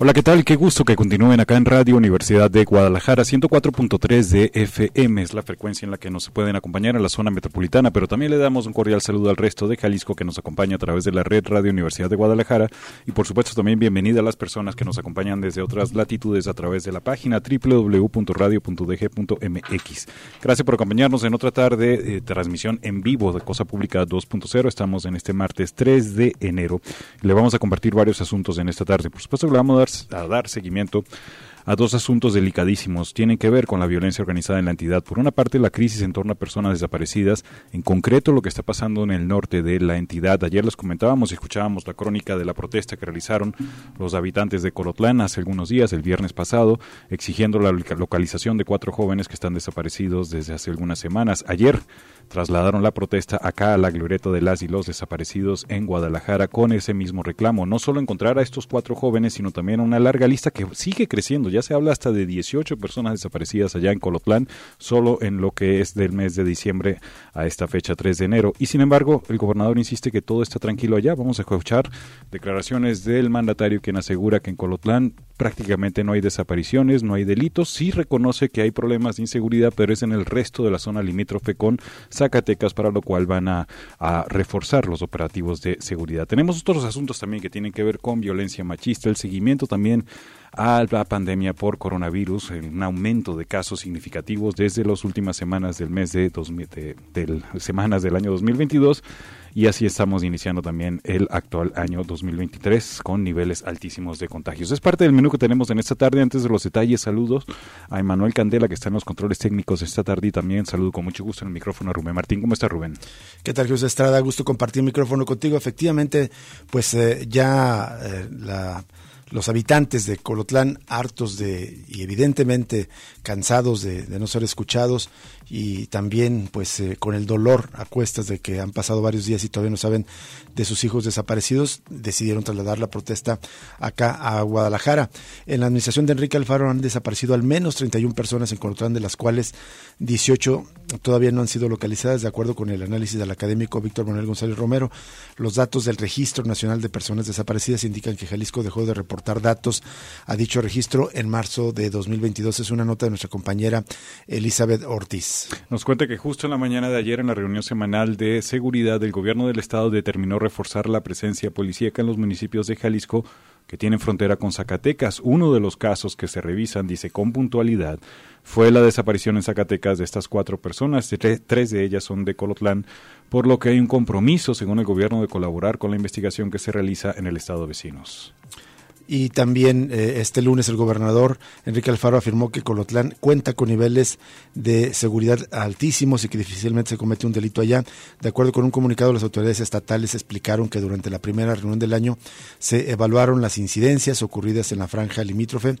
Hola, ¿qué tal? Qué gusto que continúen acá en Radio Universidad de Guadalajara, 104.3 de FM es la frecuencia en la que nos pueden acompañar en la zona metropolitana, pero también le damos un cordial saludo al resto de Jalisco que nos acompaña a través de la red Radio Universidad de Guadalajara y por supuesto también bienvenida a las personas que nos acompañan desde otras latitudes a través de la página www.radio.dg.mx. Gracias por acompañarnos en otra tarde de transmisión en vivo de Cosa Pública 2.0. Estamos en este martes 3 de enero. Le vamos a compartir varios asuntos en esta tarde. Por supuesto le vamos a dar a dar seguimiento a dos asuntos delicadísimos. Tienen que ver con la violencia organizada en la entidad. Por una parte, la crisis en torno a personas desaparecidas, en concreto lo que está pasando en el norte de la entidad. Ayer les comentábamos y escuchábamos la crónica de la protesta que realizaron los habitantes de Colotlán hace algunos días, el viernes pasado, exigiendo la localización de cuatro jóvenes que están desaparecidos desde hace algunas semanas. Ayer trasladaron la protesta acá a la glorieta de las y los desaparecidos en Guadalajara con ese mismo reclamo. No solo encontrar a estos cuatro jóvenes, sino también una larga lista que sigue creciendo. Ya se habla hasta de 18 personas desaparecidas allá en Colotlán, solo en lo que es del mes de diciembre a esta fecha 3 de enero. Y sin embargo, el gobernador insiste que todo está tranquilo allá. Vamos a escuchar declaraciones del mandatario quien asegura que en Colotlán prácticamente no hay desapariciones, no hay delitos. Sí reconoce que hay problemas de inseguridad, pero es en el resto de la zona limítrofe con Zacatecas, para lo cual van a, reforzar los operativos de seguridad. Tenemos otros asuntos también que tienen que ver con violencia machista, el seguimiento también a la pandemia por coronavirus, un aumento de casos significativos desde las últimas semanas del mes de, de, semanas del año 2022 y así estamos iniciando también el actual año 2023 con niveles altísimos de contagios. Es parte del menú que tenemos en esta tarde. Antes de los detalles, saludos a Emanuel Candela que está en los controles técnicos esta tarde y también saludo con mucho gusto en el micrófono a Rubén Martín. ¿Cómo está Rubén? ¿Qué tal, José Estrada? Gusto compartir el micrófono contigo. Efectivamente, pues eh, ya eh, la los habitantes de Colotlán hartos de y evidentemente cansados de, no ser escuchados y también pues eh, con el dolor a cuestas de que han pasado varios días y todavía no saben de sus hijos desaparecidos, decidieron trasladar la protesta acá a Guadalajara. En la administración de Enrique Alfaro han desaparecido al menos 31 personas en Colotlán, de las cuales 18 todavía no han sido localizadas, de acuerdo con el análisis del académico Víctor Manuel González Romero. Los datos del Registro Nacional de Personas Desaparecidas indican que Jalisco dejó de reportar datos a dicho registro en marzo de 2022. Es una nota de nuestra compañera Elizabeth Ortiz. Nos cuenta que justo en la mañana de ayer, en la reunión semanal de seguridad, el gobierno del estado determinó reforzar la presencia policíaca en los municipios de Jalisco que tienen frontera con Zacatecas. Uno de los casos que se revisan, dice con puntualidad, fue la desaparición en Zacatecas de estas cuatro personas. Tres de ellas son de Colotlán, por lo que hay un compromiso, según el gobierno, de colaborar con la investigación que se realiza en el estado vecinos. Y también eh, este lunes el gobernador Enrique Alfaro afirmó que Colotlán cuenta con niveles de seguridad altísimos y que difícilmente se comete un delito allá. De acuerdo con un comunicado, las autoridades estatales explicaron que durante la primera reunión del año se evaluaron las incidencias ocurridas en la franja limítrofe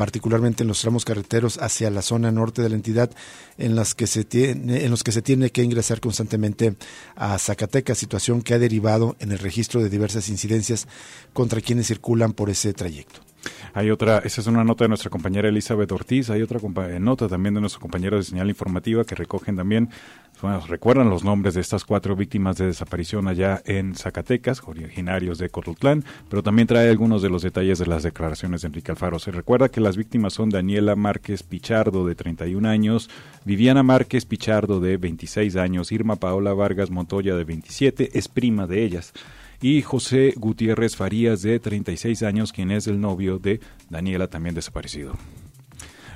particularmente en los tramos carreteros hacia la zona norte de la entidad, en, las que se tiene, en los que se tiene que ingresar constantemente a Zacatecas, situación que ha derivado en el registro de diversas incidencias contra quienes circulan por ese trayecto. Hay otra, esa es una nota de nuestra compañera Elizabeth Ortiz, hay otra nota también de nuestro compañero de señal informativa que recogen también, bueno, recuerdan los nombres de estas cuatro víctimas de desaparición allá en Zacatecas, originarios de Cotutlán, pero también trae algunos de los detalles de las declaraciones de Enrique Alfaro. Se recuerda que las víctimas son Daniela Márquez Pichardo, de 31 años, Viviana Márquez Pichardo, de 26 años, Irma Paola Vargas Montoya, de 27, es prima de ellas y José Gutiérrez Farías, de 36 años, quien es el novio de Daniela, también desaparecido.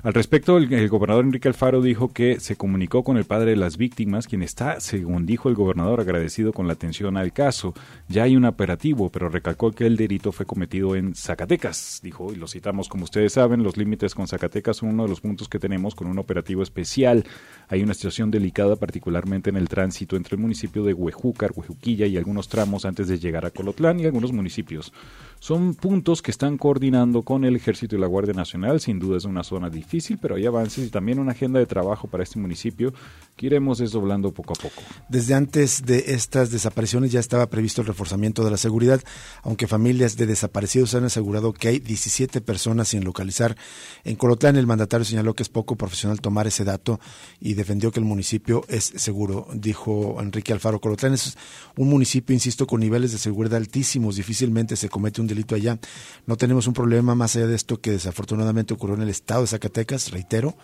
Al respecto, el, gobernador Enrique Alfaro dijo que se comunicó con el padre de las víctimas, quien está, según dijo el gobernador, agradecido con la atención al caso. Ya hay un operativo, pero recalcó que el delito fue cometido en Zacatecas, dijo, y lo citamos como ustedes saben, los límites con Zacatecas son uno de los puntos que tenemos con un operativo especial. Hay una situación delicada, particularmente en el tránsito entre el municipio de Huejúcar, Huejuquilla y algunos tramos antes de llegar a Colotlán y algunos municipios. Son puntos que están coordinando con el Ejército y la Guardia Nacional. Sin duda es una zona difícil, pero hay avances y también una agenda de trabajo para este municipio que iremos desdoblando poco a poco. Desde antes de estas desapariciones ya estaba previsto el reforzamiento de la seguridad, aunque familias de desaparecidos han asegurado que hay 17 personas sin localizar. En Colotlán el mandatario señaló que es poco profesional tomar ese dato y defendió que el municipio es seguro, dijo Enrique Alfaro. Colotlán es un municipio, insisto, con niveles de seguridad altísimos, difícilmente se comete un delito allá. No tenemos un problema más allá de esto que desafortunadamente ocurrió en el estado de Zacatecas, reitero,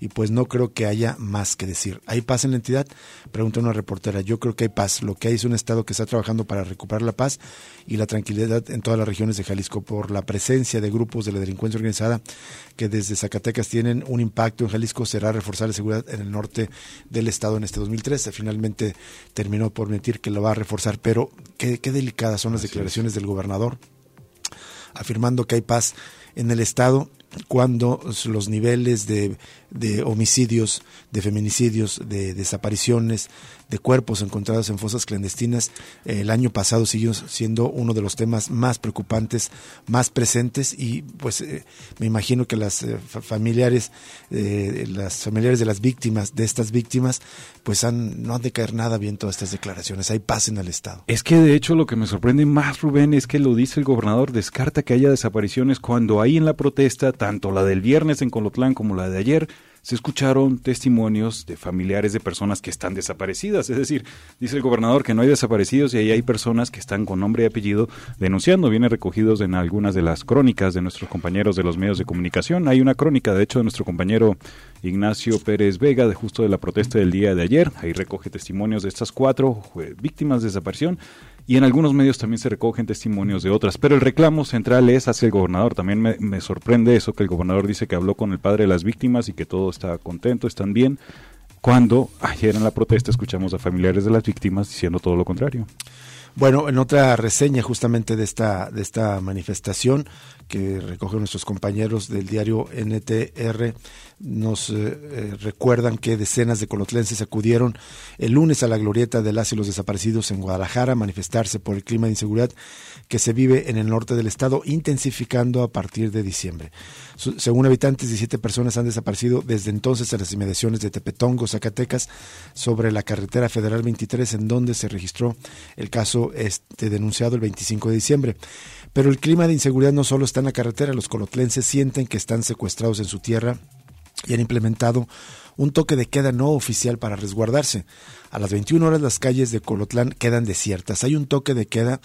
y pues no creo que haya más que decir. ¿Hay paz en la entidad? Pregunta una reportera. Yo creo que hay paz. Lo que hay es un estado que está trabajando para recuperar la paz y la tranquilidad en todas las regiones de Jalisco por la presencia de grupos de la delincuencia organizada que desde Zacatecas tienen un impacto en Jalisco será reforzar la seguridad en el norte del estado en este 2013. Finalmente terminó por mentir que lo va a reforzar, pero qué, delicadas son las declaraciones del gobernador afirmando que hay paz en el estado cuando los niveles de, de, homicidios, de feminicidios, de desapariciones, de cuerpos encontrados en fosas clandestinas, eh, el año pasado siguió siendo uno de los temas más preocupantes, más presentes y pues eh, me imagino que las eh, familiares, las familiares de las víctimas, de estas víctimas, pues han, no han de caer nada bien todas estas declaraciones. Hay paz en el Estado. Es que de hecho lo que me sorprende más, Rubén, es que lo dice el gobernador, descarta que haya desapariciones cuando hay en la protesta, tanto la del viernes en Colotlán como la de ayer, se escucharon testimonios de familiares de personas que están desaparecidas. Es decir, dice el gobernador que no hay desaparecidos y ahí hay personas que están con nombre y apellido denunciando. Viene recogidos en algunas de las crónicas de nuestros compañeros de los medios de comunicación. Hay una crónica, de hecho, de nuestro compañero Ignacio Pérez Vega, de justo de la protesta del día de ayer. Ahí recoge testimonios de estas cuatro víctimas de desaparición y en algunos medios también se recogen testimonios de otras. Pero el reclamo central es hacia el gobernador. También me, sorprende eso que el gobernador dice que habló con el padre de las víctimas y que todo está contento, están bien, cuando ayer en la protesta escuchamos a familiares de las víctimas diciendo todo lo contrario. Bueno, en otra reseña justamente de esta, de esta manifestación que recogen nuestros compañeros del diario NTR, nos eh, eh, recuerdan que decenas de colotlenses acudieron el lunes a la glorieta de las y los desaparecidos en Guadalajara a manifestarse por el clima de inseguridad que se vive en el norte del estado, intensificando a partir de diciembre. según habitantes, 17 personas han desaparecido desde entonces en las inmediaciones de Tepetongo, Zacatecas, sobre la carretera federal 23, en donde se registró el caso este, denunciado el 25 de diciembre. Pero el clima de inseguridad no solo está en la carretera, los colotlenses sienten que están secuestrados en su tierra y han implementado un toque de queda no oficial para resguardarse. A las 21 horas las calles de Colotlán quedan desiertas. Hay un toque de queda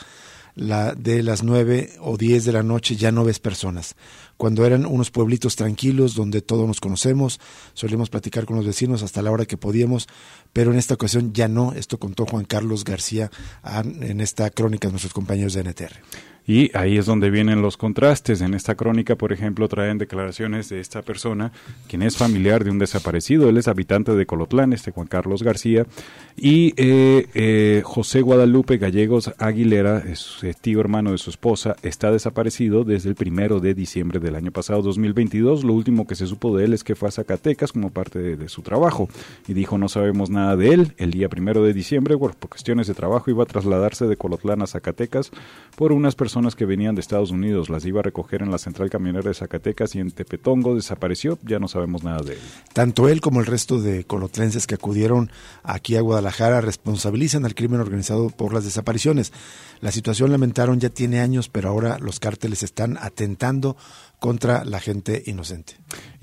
la de las 9 o 10 de la noche ya no ves personas. Cuando eran unos pueblitos tranquilos donde todos nos conocemos, solíamos platicar con los vecinos hasta la hora que podíamos, pero en esta ocasión ya no. Esto contó Juan Carlos García en esta crónica de nuestros compañeros de NTR. Y ahí es donde vienen los contrastes. En esta crónica, por ejemplo, traen declaraciones de esta persona, quien es familiar de un desaparecido. Él es habitante de Colotlán, este Juan Carlos García. Y eh, eh, José Guadalupe Gallegos Aguilera, es tío hermano de su esposa, está desaparecido desde el primero de diciembre del año pasado, 2022. Lo último que se supo de él es que fue a Zacatecas como parte de, su trabajo. Y dijo, no sabemos nada de él. El día primero de diciembre, por cuestiones de trabajo, iba a trasladarse de Colotlán a Zacatecas por unas personas personas que venían de Estados Unidos, las iba a recoger en la central camionera de Zacatecas y en Tepetongo desapareció, ya no sabemos nada de él. Tanto él como el resto de colotlenses que acudieron aquí a Guadalajara responsabilizan al crimen organizado por las desapariciones. La situación, lamentaron, ya tiene años, pero ahora los cárteles están atentando contra la gente inocente.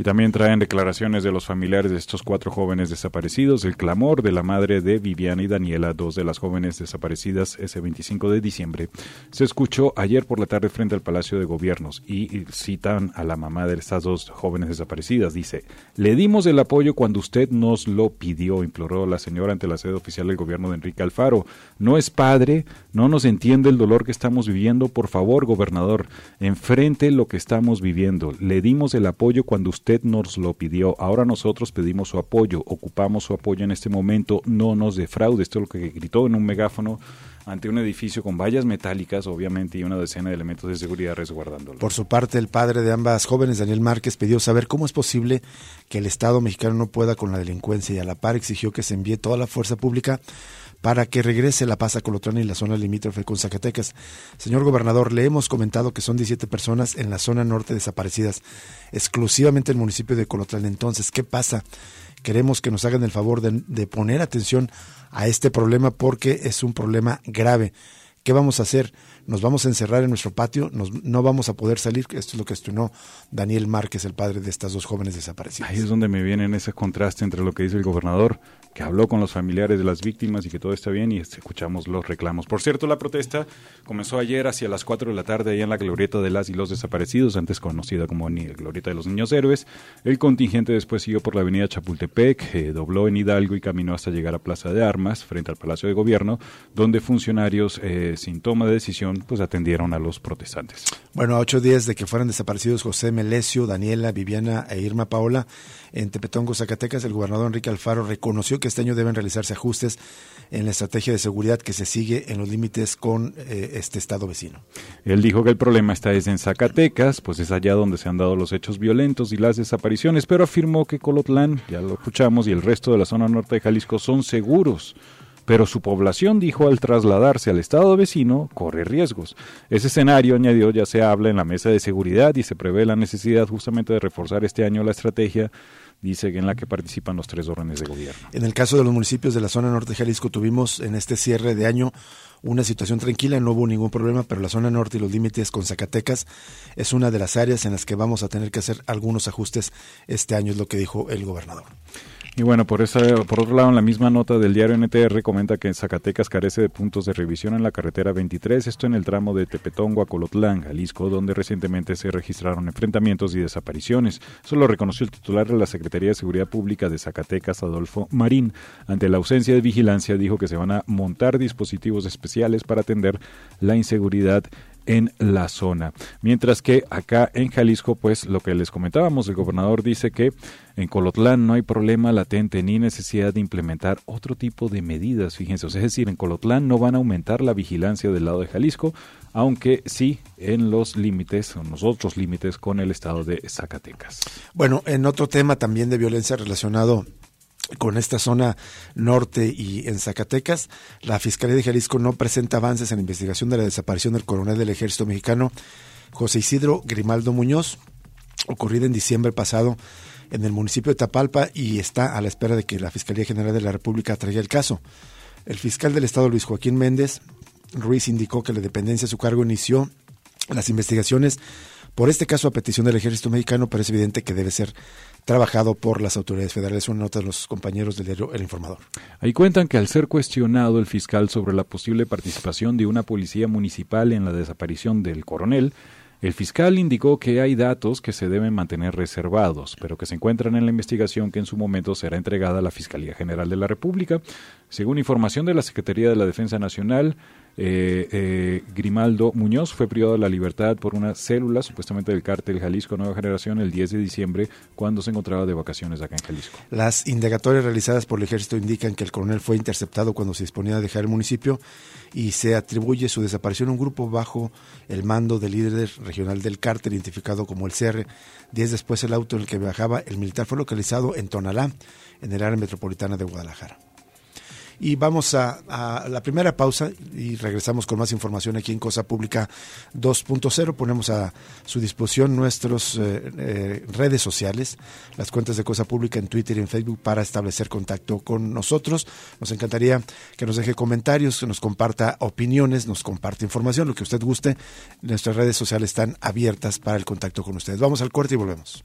Y también traen declaraciones de los familiares de estos cuatro jóvenes desaparecidos, el clamor de la madre de Viviana y Daniela, dos de las jóvenes desaparecidas ese 25 de diciembre. Se escuchó ayer por la tarde frente al Palacio de Gobiernos y citan a la mamá de estas dos jóvenes desaparecidas. Dice, le dimos el apoyo cuando usted nos lo pidió, imploró la señora ante la sede oficial del gobierno de Enrique Alfaro. No es padre, no nos entiende el dolor que estamos viviendo. Por favor, gobernador, enfrente lo que estamos viviendo. Le dimos el apoyo cuando usted nos lo pidió. Ahora nosotros pedimos su apoyo. Ocupamos su apoyo en este momento. No nos defraude. Esto es lo que gritó en un megáfono ante un edificio con vallas metálicas, obviamente, y una decena de elementos de seguridad resguardándolo. Por su parte, el padre de ambas jóvenes, Daniel Márquez, pidió saber cómo es posible que el Estado mexicano no pueda con la delincuencia y a la par exigió que se envíe toda la fuerza pública para que regrese la paz a Colotlán y la zona limítrofe con Zacatecas. Señor gobernador, le hemos comentado que son 17 personas en la zona norte desaparecidas, exclusivamente en el municipio de Colotlán. Entonces, ¿qué pasa? Queremos que nos hagan el favor de, poner atención a este problema porque es un problema grave. ¿Qué vamos a hacer? nos vamos a encerrar en nuestro patio, nos, no vamos a poder salir. Esto es lo que estrenó Daniel Márquez, el padre de estas dos jóvenes desaparecidas. Ahí es donde me viene ese contraste entre lo que dice el gobernador, que habló con los familiares de las víctimas y que todo está bien, y escuchamos los reclamos. Por cierto, la protesta comenzó ayer hacia las 4 de la tarde allá en la glorieta de las y los desaparecidos, antes conocida como glorieta de los niños héroes. El contingente después siguió por la avenida Chapultepec, eh, dobló en Hidalgo y caminó hasta llegar a Plaza de Armas, frente al Palacio de Gobierno, donde funcionarios eh, sin toma de decisión pues atendieron a los protestantes. Bueno, a ocho días de que fueran desaparecidos José Melesio, Daniela, Viviana e Irma Paola en Tepetongo, Zacatecas, el gobernador Enrique Alfaro reconoció que este año deben realizarse ajustes en la estrategia de seguridad que se sigue en los límites con eh, este estado vecino. Él dijo que el problema está es en Zacatecas, pues es allá donde se han dado los hechos violentos y las desapariciones, pero afirmó que Colotlán, ya lo escuchamos, y el resto de la zona norte de Jalisco son seguros pero su población, dijo, al trasladarse al estado vecino, corre riesgos. Ese escenario, añadió, ya se habla en la mesa de seguridad y se prevé la necesidad justamente de reforzar este año la estrategia dice en la que participan los tres órdenes de gobierno. En el caso de los municipios de la zona norte de Jalisco tuvimos en este cierre de año una situación tranquila, no hubo ningún problema, pero la zona norte y los límites con Zacatecas es una de las áreas en las que vamos a tener que hacer algunos ajustes este año, es lo que dijo el gobernador. Y bueno, por, esa, por otro lado, en la misma nota del diario NTR comenta que Zacatecas carece de puntos de revisión en la carretera 23, esto en el tramo de Tepetongo a Colotlán, Jalisco, donde recientemente se registraron enfrentamientos y desapariciones. Eso lo reconoció el titular de la Secretaría de Seguridad Pública de Zacatecas, Adolfo Marín. Ante la ausencia de vigilancia, dijo que se van a montar dispositivos especiales para atender la inseguridad en la zona. Mientras que acá en Jalisco, pues lo que les comentábamos, el gobernador dice que en Colotlán no hay problema latente ni necesidad de implementar otro tipo de medidas, fíjense, es decir, en Colotlán no van a aumentar la vigilancia del lado de Jalisco, aunque sí en los límites, en los otros límites con el estado de Zacatecas. Bueno, en otro tema también de violencia relacionado con esta zona norte y en Zacatecas. La Fiscalía de Jalisco no presenta avances en la investigación de la desaparición del coronel del ejército mexicano José Isidro Grimaldo Muñoz, ocurrida en diciembre pasado en el municipio de Tapalpa y está a la espera de que la Fiscalía General de la República traiga el caso. El fiscal del Estado, Luis Joaquín Méndez Ruiz, indicó que la dependencia de su cargo inició las investigaciones por este caso a petición del ejército mexicano, pero es evidente que debe ser trabajado por las autoridades federales. Una nota de los compañeros del diario El Informador. Ahí cuentan que al ser cuestionado el fiscal sobre la posible participación de una policía municipal en la desaparición del coronel, el fiscal indicó que hay datos que se deben mantener reservados, pero que se encuentran en la investigación que en su momento será entregada a la Fiscalía General de la República. Según información de la Secretaría de la Defensa Nacional, eh, eh, Grimaldo Muñoz fue privado de la libertad por una célula supuestamente del cártel Jalisco Nueva Generación el 10 de diciembre cuando se encontraba de vacaciones acá en Jalisco. Las indagatorias realizadas por el ejército indican que el coronel fue interceptado cuando se disponía a dejar el municipio y se atribuye su desaparición a un grupo bajo el mando del líder regional del cártel identificado como el CR. Días después el auto en el que viajaba el militar fue localizado en Tonalá, en el área metropolitana de Guadalajara. Y vamos a, la primera pausa y regresamos con más información aquí en Cosa Pública 2.0. Ponemos a su disposición nuestras eh, eh, redes sociales, las cuentas de Cosa Pública en Twitter y en Facebook para establecer contacto con nosotros. Nos encantaría que nos deje comentarios, que nos comparta opiniones, nos comparte información, lo que usted guste. Nuestras redes sociales están abiertas para el contacto con ustedes. Vamos al corte y volvemos.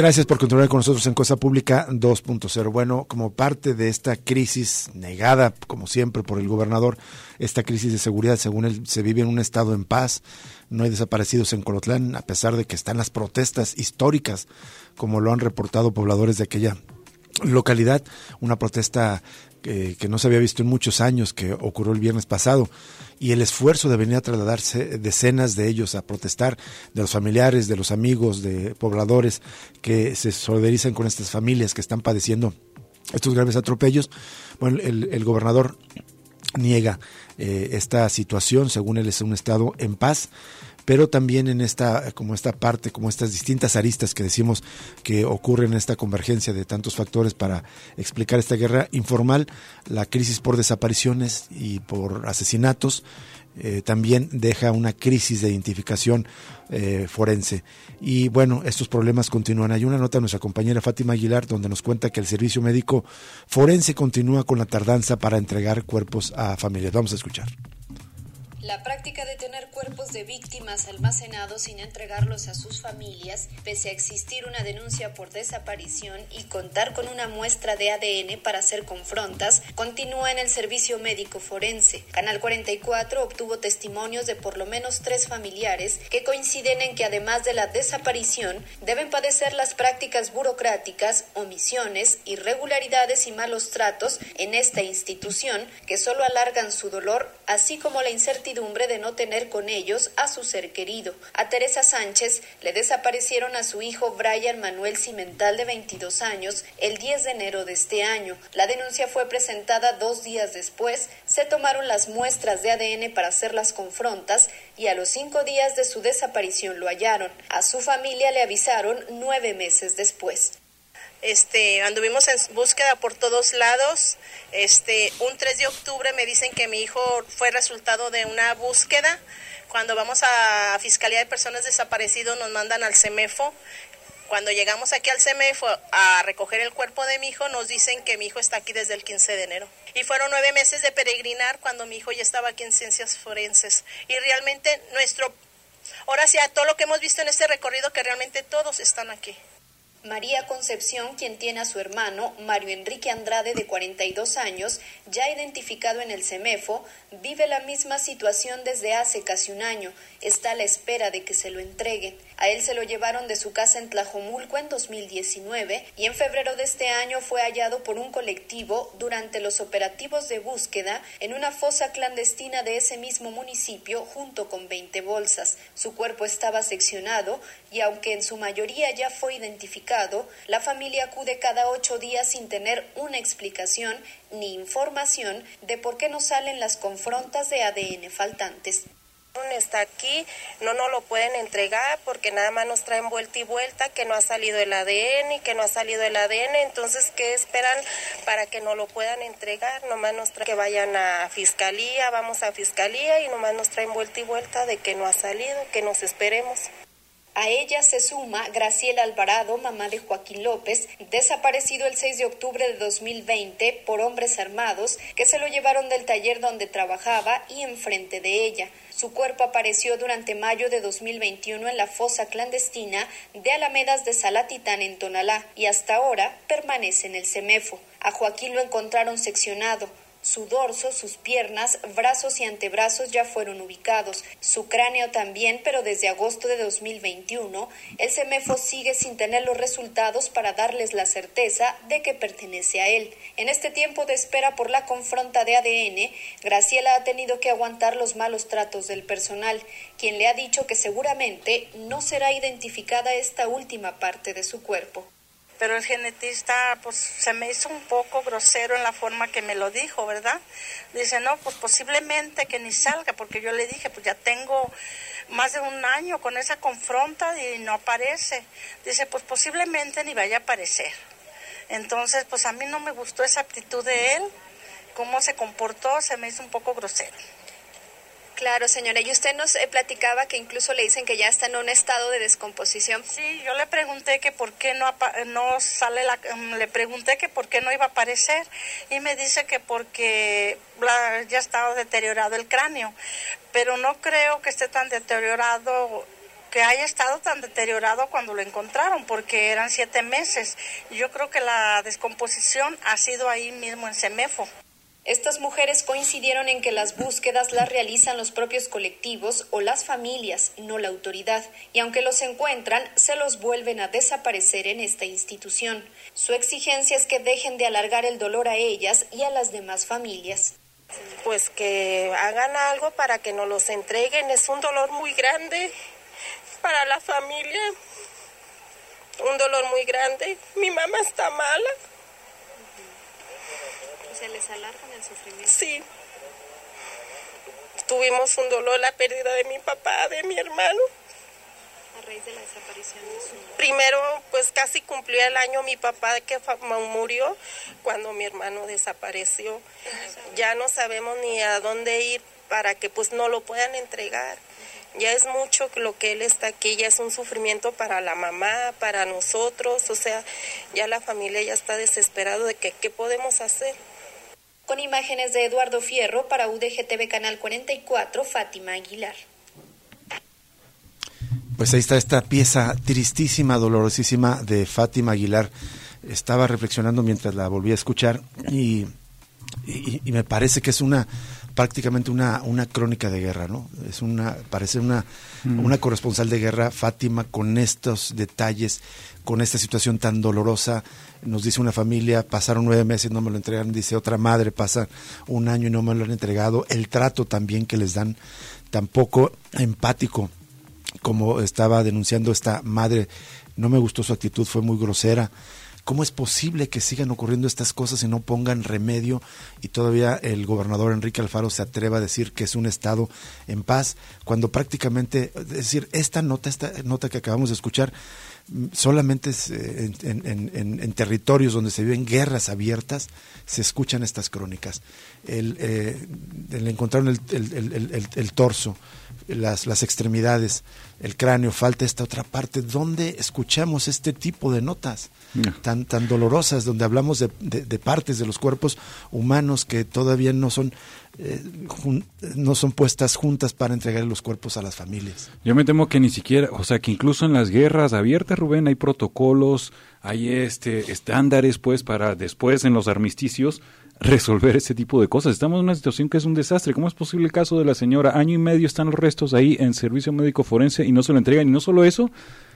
Gracias por continuar con nosotros en Cosa Pública 2.0. Bueno, como parte de esta crisis negada, como siempre, por el gobernador, esta crisis de seguridad, según él, se vive en un estado en paz, no hay desaparecidos en Colotlán, a pesar de que están las protestas históricas, como lo han reportado pobladores de aquella localidad, una protesta que, que no se había visto en muchos años, que ocurrió el viernes pasado y el esfuerzo de venir a trasladarse decenas de ellos a protestar, de los familiares, de los amigos, de pobladores que se solidarizan con estas familias que están padeciendo estos graves atropellos. Bueno, el, gobernador niega eh, esta situación, según él es un estado en paz pero también en esta, como esta parte, como estas distintas aristas que decimos que ocurren en esta convergencia de tantos factores para explicar esta guerra informal, la crisis por desapariciones y por asesinatos, eh, también deja una crisis de identificación eh, forense. Y bueno, estos problemas continúan. Hay una nota de nuestra compañera Fátima Aguilar donde nos cuenta que el servicio médico forense continúa con la tardanza para entregar cuerpos a familias. Vamos a escuchar. La práctica de tener cuerpos de víctimas almacenados sin entregarlos a sus familias, pese a existir una denuncia por desaparición y contar con una muestra de ADN para hacer confrontas, continúa en el servicio médico forense. Canal 44 obtuvo testimonios de por lo menos tres familiares que coinciden en que además de la desaparición, deben padecer las prácticas burocráticas, omisiones, irregularidades y malos tratos en esta institución que solo alargan su dolor, así como la incertidumbre de no tener con ellos a su ser querido. A Teresa Sánchez le desaparecieron a su hijo Brian Manuel Cimental de 22 años el 10 de enero de este año. La denuncia fue presentada dos días después, se tomaron las muestras de ADN para hacer las confrontas y a los cinco días de su desaparición lo hallaron. A su familia le avisaron nueve meses después. Este, anduvimos en búsqueda por todos lados. Este, un 3 de octubre me dicen que mi hijo fue resultado de una búsqueda. Cuando vamos a Fiscalía de Personas Desaparecidas nos mandan al CEMEFO. Cuando llegamos aquí al CEMEFO a recoger el cuerpo de mi hijo, nos dicen que mi hijo está aquí desde el 15 de enero. Y fueron nueve meses de peregrinar cuando mi hijo ya estaba aquí en Ciencias Forenses. Y realmente nuestro, ahora sí, a todo lo que hemos visto en este recorrido, que realmente todos están aquí. María Concepción, quien tiene a su hermano, Mario Enrique Andrade, de 42 años, ya identificado en el CEMEFO, vive la misma situación desde hace casi un año. Está a la espera de que se lo entreguen. A él se lo llevaron de su casa en Tlajomulco en 2019 y en febrero de este año fue hallado por un colectivo durante los operativos de búsqueda en una fosa clandestina de ese mismo municipio junto con 20 bolsas. Su cuerpo estaba seccionado y aunque en su mayoría ya fue identificado, la familia acude cada ocho días sin tener una explicación ni información de por qué no salen las confrontas de ADN faltantes está aquí, no nos lo pueden entregar porque nada más nos traen vuelta y vuelta que no ha salido el ADN y que no ha salido el ADN, entonces ¿qué esperan para que no lo puedan entregar? Nomás nos traen que vayan a fiscalía, vamos a fiscalía y nomás nos traen vuelta y vuelta de que no ha salido, que nos esperemos. A ella se suma Graciela Alvarado, mamá de Joaquín López, desaparecido el 6 de octubre de 2020 por hombres armados que se lo llevaron del taller donde trabajaba y enfrente de ella. Su cuerpo apareció durante mayo de 2021 en la fosa clandestina de Alamedas de Salatitán en Tonalá y hasta ahora permanece en el CEMEFO. A Joaquín lo encontraron seccionado, su dorso, sus piernas, brazos y antebrazos ya fueron ubicados, su cráneo también, pero desde agosto de 2021 el CEMEFO sigue sin tener los resultados para darles la certeza de que pertenece a él. En este tiempo de espera por la confronta de ADN, Graciela ha tenido que aguantar los malos tratos del personal, quien le ha dicho que seguramente no será identificada esta última parte de su cuerpo pero el genetista pues se me hizo un poco grosero en la forma que me lo dijo, ¿verdad? Dice, no, pues posiblemente que ni salga, porque yo le dije, pues ya tengo más de un año con esa confronta y no aparece. Dice, pues posiblemente ni vaya a aparecer. Entonces, pues a mí no me gustó esa actitud de él, cómo se comportó, se me hizo un poco grosero. Claro, señora. Y usted nos eh, platicaba que incluso le dicen que ya está en un estado de descomposición. Sí, yo le pregunté que por qué no, no sale la... Mm, le pregunté que por qué no iba a aparecer y me dice que porque ya estaba deteriorado el cráneo. Pero no creo que esté tan deteriorado que haya estado tan deteriorado cuando lo encontraron, porque eran siete meses. Yo creo que la descomposición ha sido ahí mismo en Semefo. Estas mujeres coincidieron en que las búsquedas las realizan los propios colectivos o las familias, no la autoridad, y aunque los encuentran, se los vuelven a desaparecer en esta institución. Su exigencia es que dejen de alargar el dolor a ellas y a las demás familias. Pues que hagan algo para que nos los entreguen, es un dolor muy grande para la familia, un dolor muy grande. Mi mamá está mala se les alargan el sufrimiento. Sí. Tuvimos un dolor, la pérdida de mi papá, de mi hermano. A raíz de la desaparición de su... Primero, pues casi cumplió el año mi papá que murió cuando mi hermano desapareció. Ya no sabemos ni a dónde ir para que pues no lo puedan entregar. Ya es mucho lo que él está aquí, ya es un sufrimiento para la mamá, para nosotros, o sea, ya la familia ya está desesperado de que qué podemos hacer. Con imágenes de Eduardo Fierro para UDGTV Canal 44, Fátima Aguilar. Pues ahí está esta pieza tristísima, dolorosísima de Fátima Aguilar. Estaba reflexionando mientras la volví a escuchar y, y, me parece que es una prácticamente una, una crónica de guerra, ¿no? Es una, parece una, mm. una corresponsal de guerra, Fátima, con estos detalles, con esta situación tan dolorosa nos dice una familia, pasaron nueve meses y no me lo entregaron, dice otra madre, pasa un año y no me lo han entregado, el trato también que les dan, tampoco empático, como estaba denunciando esta madre, no me gustó su actitud, fue muy grosera. ¿Cómo es posible que sigan ocurriendo estas cosas y no pongan remedio? Y todavía el gobernador Enrique Alfaro se atreva a decir que es un Estado en paz, cuando prácticamente, es decir, esta nota, esta nota que acabamos de escuchar, solamente eh, en, territorios donde se viven guerras abiertas se escuchan estas crónicas. El, eh, encontraron el, torso, las, las, extremidades, el cráneo, falta esta otra parte. ¿Dónde escuchamos este tipo de notas tan, tan dolorosas, donde hablamos de, de partes de los cuerpos humanos que todavía no son eh, no son puestas juntas para entregar los cuerpos a las familias. Yo me temo que ni siquiera, o sea, que incluso en las guerras abiertas, Rubén, hay protocolos, hay este estándares, pues, para después en los armisticios resolver ese tipo de cosas. Estamos en una situación que es un desastre. ¿Cómo es posible el caso de la señora? Año y medio están los restos ahí en servicio médico forense y no se lo entregan. Y no solo eso,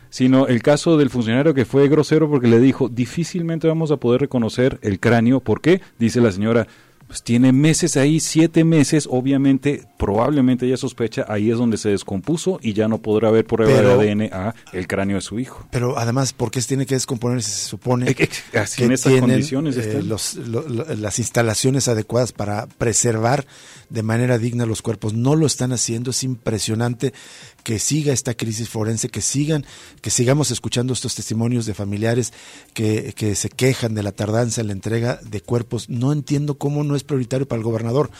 sino el caso del funcionario que fue grosero porque le dijo, difícilmente vamos a poder reconocer el cráneo. ¿Por qué? Dice la señora, pues tiene meses ahí, siete meses, obviamente, probablemente ella sospecha, ahí es donde se descompuso y ya no podrá ver prueba de ADN a el cráneo de su hijo. Pero además, ¿por qué tiene que descomponer si se supone que en esas condiciones eh, las instalaciones adecuadas para preservar de manera digna los cuerpos? No lo están haciendo, es impresionante que siga esta crisis forense, que sigan, que sigamos escuchando estos testimonios de familiares que, que se quejan de la tardanza en la entrega de cuerpos. No entiendo cómo no es prioritario para el gobernador.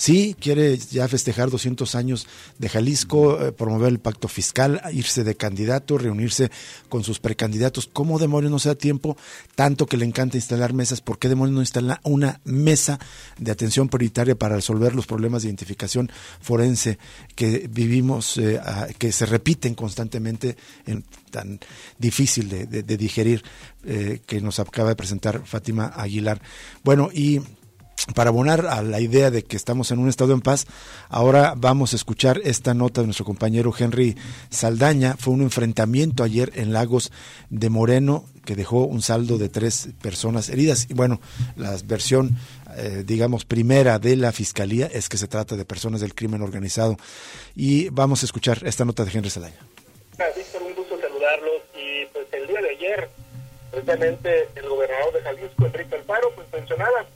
Sí, quiere ya festejar 200 años de Jalisco, eh, promover el pacto fiscal, irse de candidato, reunirse con sus precandidatos. ¿Cómo demonios no se da tiempo? Tanto que le encanta instalar mesas, ¿por qué demonios no instala una mesa de atención prioritaria para resolver los problemas de identificación forense que vivimos, eh, que se repiten constantemente, en, tan difícil de, digerir, eh, que nos acaba de presentar Fátima Aguilar? Bueno, y para abonar a la idea de que estamos en un estado en paz, ahora vamos a escuchar esta nota de nuestro compañero Henry Saldaña. Fue un enfrentamiento ayer en Lagos de Moreno que dejó un saldo de tres personas heridas. Y bueno, la versión, eh, digamos, primera de la Fiscalía es que se trata de personas del crimen organizado. Y vamos a escuchar esta nota de Henry Saldaña. Víctor, un gusto saludarlos. Y pues el día de ayer, precisamente el gobernador de Jalisco, Enrique Alfaro, pues mencionaba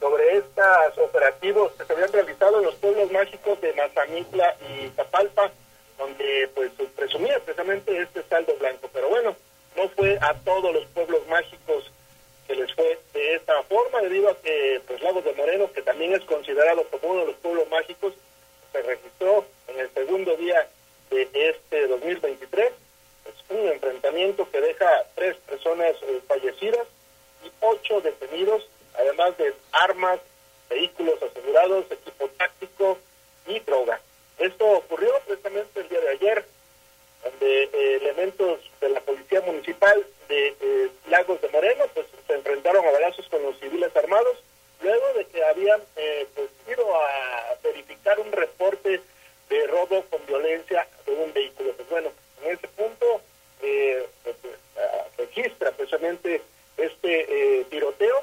sobre estos operativos que se habían realizado en los pueblos mágicos de Mazamitla y Zapalpa, donde pues presumía precisamente este saldo blanco. Pero bueno, no fue a todos los pueblos mágicos que les fue de esta forma, debido a que pues Lagos de Moreno, que también es considerado como uno de los pueblos mágicos, se registró en el segundo día de este 2023, pues, un enfrentamiento que deja tres personas eh, fallecidas y ocho detenidos además de armas, vehículos asegurados, equipo táctico y droga. Esto ocurrió precisamente el día de ayer donde eh, elementos de la Policía Municipal de eh, Lagos de Moreno pues se enfrentaron a balazos con los civiles armados luego de que habían eh, pues, ido a verificar un reporte de robo con violencia de un vehículo. Pues bueno, en ese punto eh, pues, ah, registra precisamente este tiroteo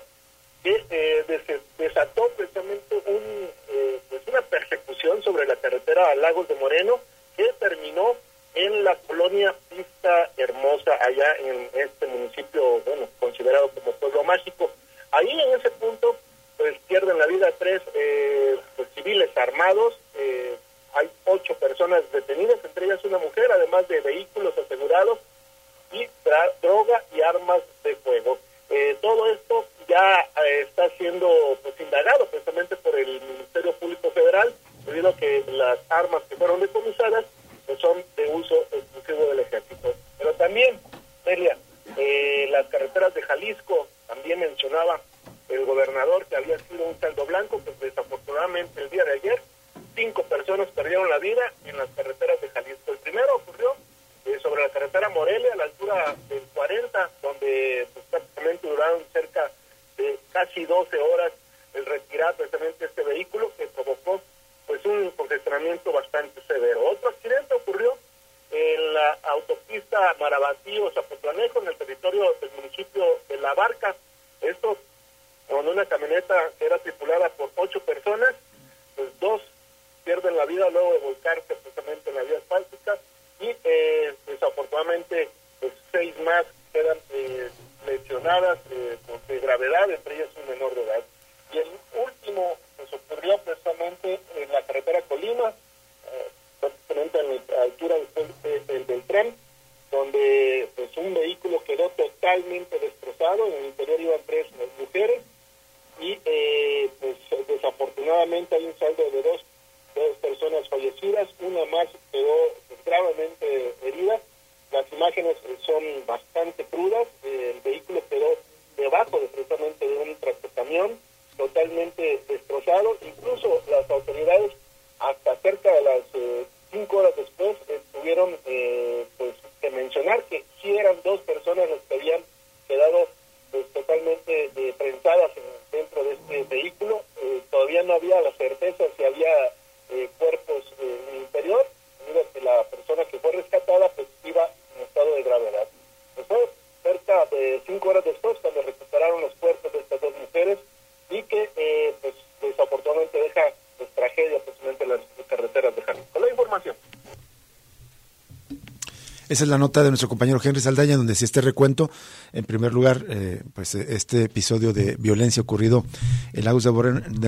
que desató precisamente un, pues una persecución sobre la carretera a Lagos de Moreno que terminó en la colonia Pista Hermosa, allá en este municipio, bueno, considerado como pueblo mágico. Ahí en ese punto, pues pierden la vida tres eh, pues, civiles armados, eh, hay ocho personas detenidas, entre ellas una mujer, además de vehículos asegurados y droga y armas de fuego. Eh, todo esto ya está siendo pues, indagado precisamente por el Ministerio Público Federal, debido a que las armas que fueron decomisadas que son de uso exclusivo del ejército. Pero también, Celia, eh, las carreteras de Jalisco, también mencionaba el gobernador que había sido un saldo blanco, pues desafortunadamente el día de ayer cinco personas perdieron la vida en las carreteras de Jalisco. El primero ocurrió eh, sobre la carretera Morelia, a la altura del 40, donde pues, prácticamente duraron cerca de casi 12 horas el retirar precisamente este vehículo que provocó pues un congestionamiento bastante severo. Otro accidente ocurrió en la autopista Marabatío-Zapotlanejo, en el territorio del municipio de La Barca. Esto con una camioneta que era tripulada por ocho personas, pues dos pierden la vida luego de volcarse precisamente en la vía asfáltica y eh, desafortunadamente pues seis más quedan eh, lesionadas eh, de gravedad, entre ellas un menor de edad. Y el último pues ocurrió precisamente en la carretera Colima, eh, prácticamente a la altura del, del, tren, donde pues un vehículo quedó totalmente destrozado, en el interior iban tres mujeres y eh, pues desafortunadamente hay un saldo de dos, dos personas fallecidas, una más quedó gravemente herida. Las imágenes son bastante crudas, el vehículo quedó debajo de, precisamente de un tractocamión totalmente destrozado. Incluso las autoridades, hasta cerca de las eh, cinco horas después, tuvieron eh, pues, que mencionar que si eran dos personas las que habían quedado pues, totalmente eh, prensadas dentro de este vehículo. todavía no había la certeza si había cuerpos en el interior, debido que la persona que fue rescatada pues iba en estado de gravedad. Después, cerca de cinco horas después, cuando recuperaron los cuerpos de estas dos mujeres, y que eh, pues, desafortunadamente deja pues, tragedia precisamente las carreteras de Jalisco. La información. Esa es la nota de nuestro compañero Henry Saldaña, donde si este recuento, en primer lugar, eh, pues este episodio de violencia ocurrido en Lagos de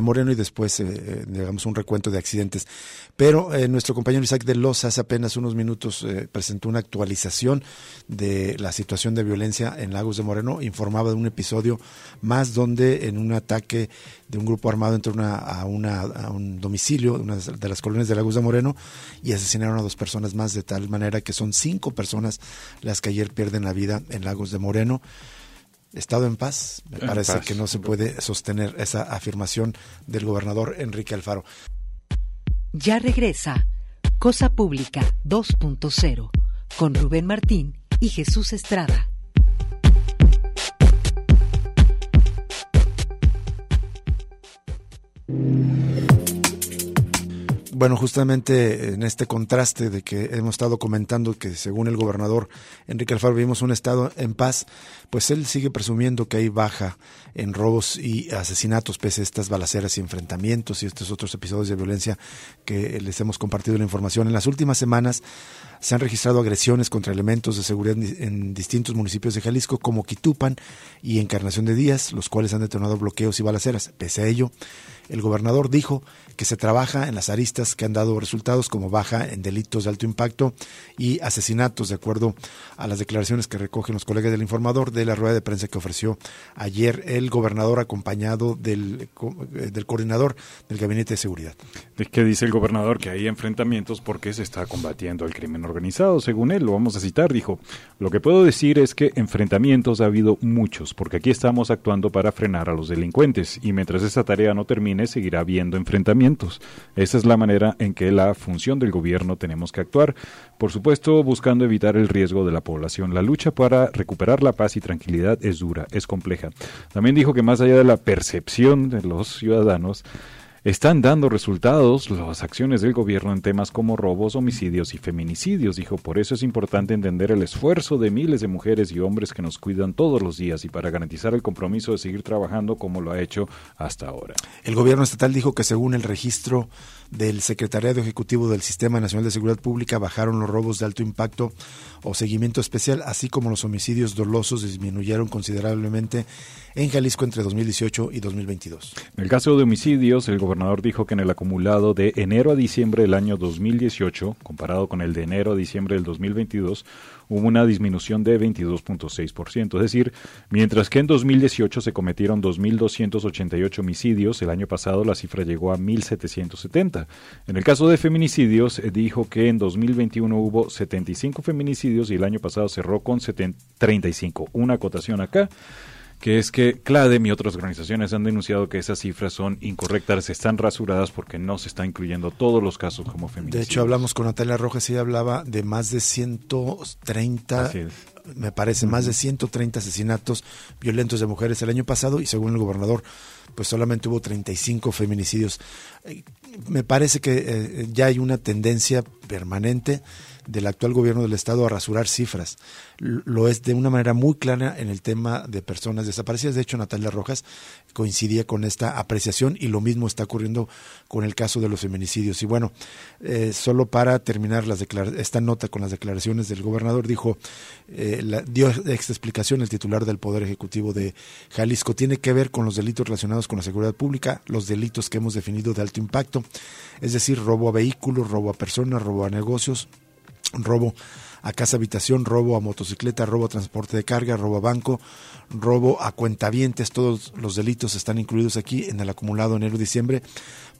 Moreno, de y después, eh, digamos, un recuento de accidentes. Pero nuestro compañero Isaac de Los hace apenas unos minutos presentó una actualización de la situación de violencia en Lagos de Moreno, informaba de un episodio más donde en un ataque de un grupo armado entró una, a, una, un domicilio, una de las colonias de Lagos de Moreno, y asesinaron a dos personas más, de tal manera que son cinco personas las que ayer pierden la vida en Lagos de Moreno. Estado en paz, me parece que no se puede sostener esa afirmación del gobernador Enrique Alfaro. Ya regresa Cosa Pública 2.0 con Rubén Martín y Jesús Estrada. Bueno, justamente en este contraste de que hemos estado comentando que según el gobernador Enrique Alfaro vivimos un estado en paz, pues él sigue presumiendo que hay baja en robos y asesinatos pese a estas balaceras y enfrentamientos y estos otros episodios de violencia que les hemos compartido la información. En las últimas semanas se han registrado agresiones contra elementos de seguridad en distintos municipios de Jalisco como Quitupan y Encarnación de Díaz, los cuales han detonado bloqueos y balaceras. Pese a ello, el gobernador dijo que se trabaja en las aristas que han dado resultados como baja en delitos de alto impacto y asesinatos, de acuerdo a las declaraciones que recogen los colegas del informador de la rueda de prensa que ofreció ayer el gobernador acompañado del, del coordinador del Gabinete de Seguridad. ¿De qué dice el gobernador? Que hay enfrentamientos porque se está combatiendo el crimen organizado, según él, lo vamos a citar, dijo, lo que puedo decir es que enfrentamientos ha habido muchos, porque aquí estamos actuando para frenar a los delincuentes y mientras esa tarea no termine seguirá habiendo enfrentamientos. Esa es la manera en que la función del gobierno tenemos que actuar, por supuesto buscando evitar el riesgo de la población. La lucha para recuperar la paz y tranquilidad es dura, es compleja. También dijo que más allá de la percepción de los ciudadanos, están dando resultados las acciones del gobierno en temas como robos, homicidios y feminicidios. Dijo, por eso es importante entender el esfuerzo de miles de mujeres y hombres que nos cuidan todos los días y para garantizar el compromiso de seguir trabajando como lo ha hecho hasta ahora. El gobierno estatal dijo que según el registro del Secretariado Ejecutivo del Sistema Nacional de Seguridad Pública bajaron los robos de alto impacto o seguimiento especial, así como los homicidios dolosos disminuyeron considerablemente en Jalisco entre 2018 y 2022. En el caso de homicidios, el gobernador dijo que en el acumulado de enero a diciembre del año 2018, comparado con el de enero a diciembre del 2022, hubo una disminución de 22.6%. Es decir, mientras que en 2018 se cometieron 2.288 homicidios, el año pasado la cifra llegó a 1.770. En el caso de feminicidios, eh, dijo que en 2021 hubo 75 feminicidios y el año pasado cerró con 35. Una acotación acá que es que CLADEM y otras organizaciones han denunciado que esas cifras son incorrectas, están rasuradas porque no se está incluyendo todos los casos como feminicidios. De hecho, hablamos con Natalia Rojas y ella hablaba de más de 130, me parece, más de 130 asesinatos violentos de mujeres el año pasado y según el gobernador, pues solamente hubo 35 feminicidios. Eh, me parece que eh, ya hay una tendencia permanente del actual gobierno del Estado a rasurar cifras. Lo es de una manera muy clara en el tema de personas desaparecidas. De hecho, Natalia Rojas coincidía con esta apreciación y lo mismo está ocurriendo con el caso de los feminicidios. Y bueno, eh, solo para terminar las esta nota con las declaraciones del gobernador, dijo, eh, dio esta explicación el titular del Poder Ejecutivo de Jalisco. Tiene que ver con los delitos relacionados con la seguridad pública, los delitos que hemos definido de alto impacto, es decir, robo a vehículos, robo a personas, robo a negocios, robo a casa habitación, robo a motocicleta, robo a transporte de carga, robo a banco, robo a cuentavientes, todos los delitos están incluidos aquí en el acumulado enero-diciembre.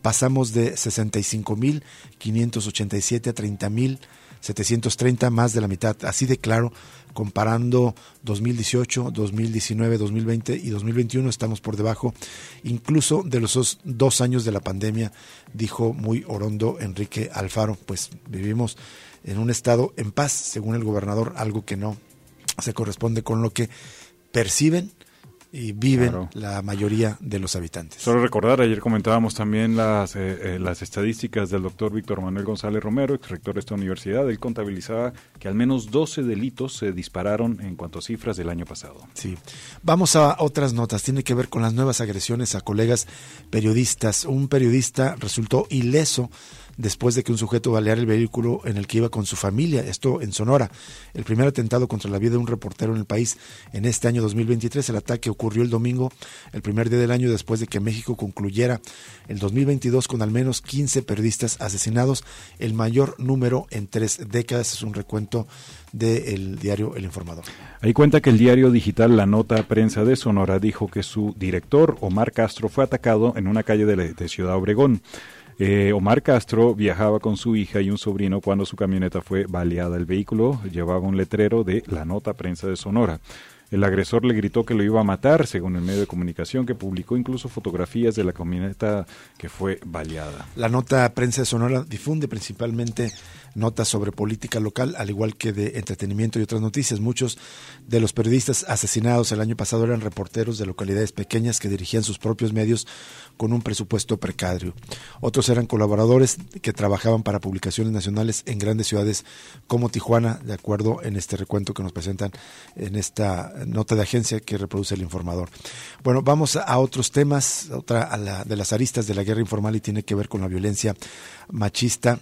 Pasamos de 65.587 a 30.730, más de la mitad, así de claro, comparando 2018, 2019, 2020 y 2021 estamos por debajo incluso de los dos años de la pandemia, dijo muy orondo Enrique Alfaro, pues vivimos en un estado en paz, según el gobernador, algo que no se corresponde con lo que perciben y viven la mayoría de los habitantes. Solo recordar, ayer comentábamos también las, eh, eh, las estadísticas del doctor Víctor Manuel González Romero, ex rector de esta universidad. Él contabilizaba que al menos 12 delitos se dispararon en cuanto a cifras del año pasado. Sí. Vamos a otras notas. Tiene que ver con las nuevas agresiones a colegas periodistas. Un periodista resultó ileso después de que un sujeto baleara el vehículo en el que iba con su familia, esto en Sonora. El primer atentado contra la vida de un reportero en el país en este año 2023. El ataque ocurrió el domingo, el primer día del año después de que México concluyera el 2022 con al menos 15 periodistas asesinados, el mayor número en tres décadas. Es un recuento del diario El Informador. Ahí cuenta que el diario digital La Nota Prensa de Sonora dijo que su director, Omar Castro, fue atacado en una calle de Ciudad Obregón. Eh, Omar Castro viajaba con su hija y un sobrino cuando su camioneta fue baleada. El vehículo llevaba un letrero de la nota prensa de Sonora. El agresor le gritó que lo iba a matar, según el medio de comunicación, que publicó incluso fotografías de la camioneta que fue baleada. La nota prensa de Sonora difunde principalmente notas sobre política local, al igual que de entretenimiento y otras noticias. Muchos de los periodistas asesinados el año pasado eran reporteros de localidades pequeñas que dirigían sus propios medios con un presupuesto precario. Otros eran colaboradores que trabajaban para publicaciones nacionales en grandes ciudades como Tijuana, de acuerdo en este recuento que nos presentan en esta nota de agencia que reproduce el informador. Bueno, vamos a otros temas, otra de las aristas de la guerra informal y tiene que ver con la violencia machista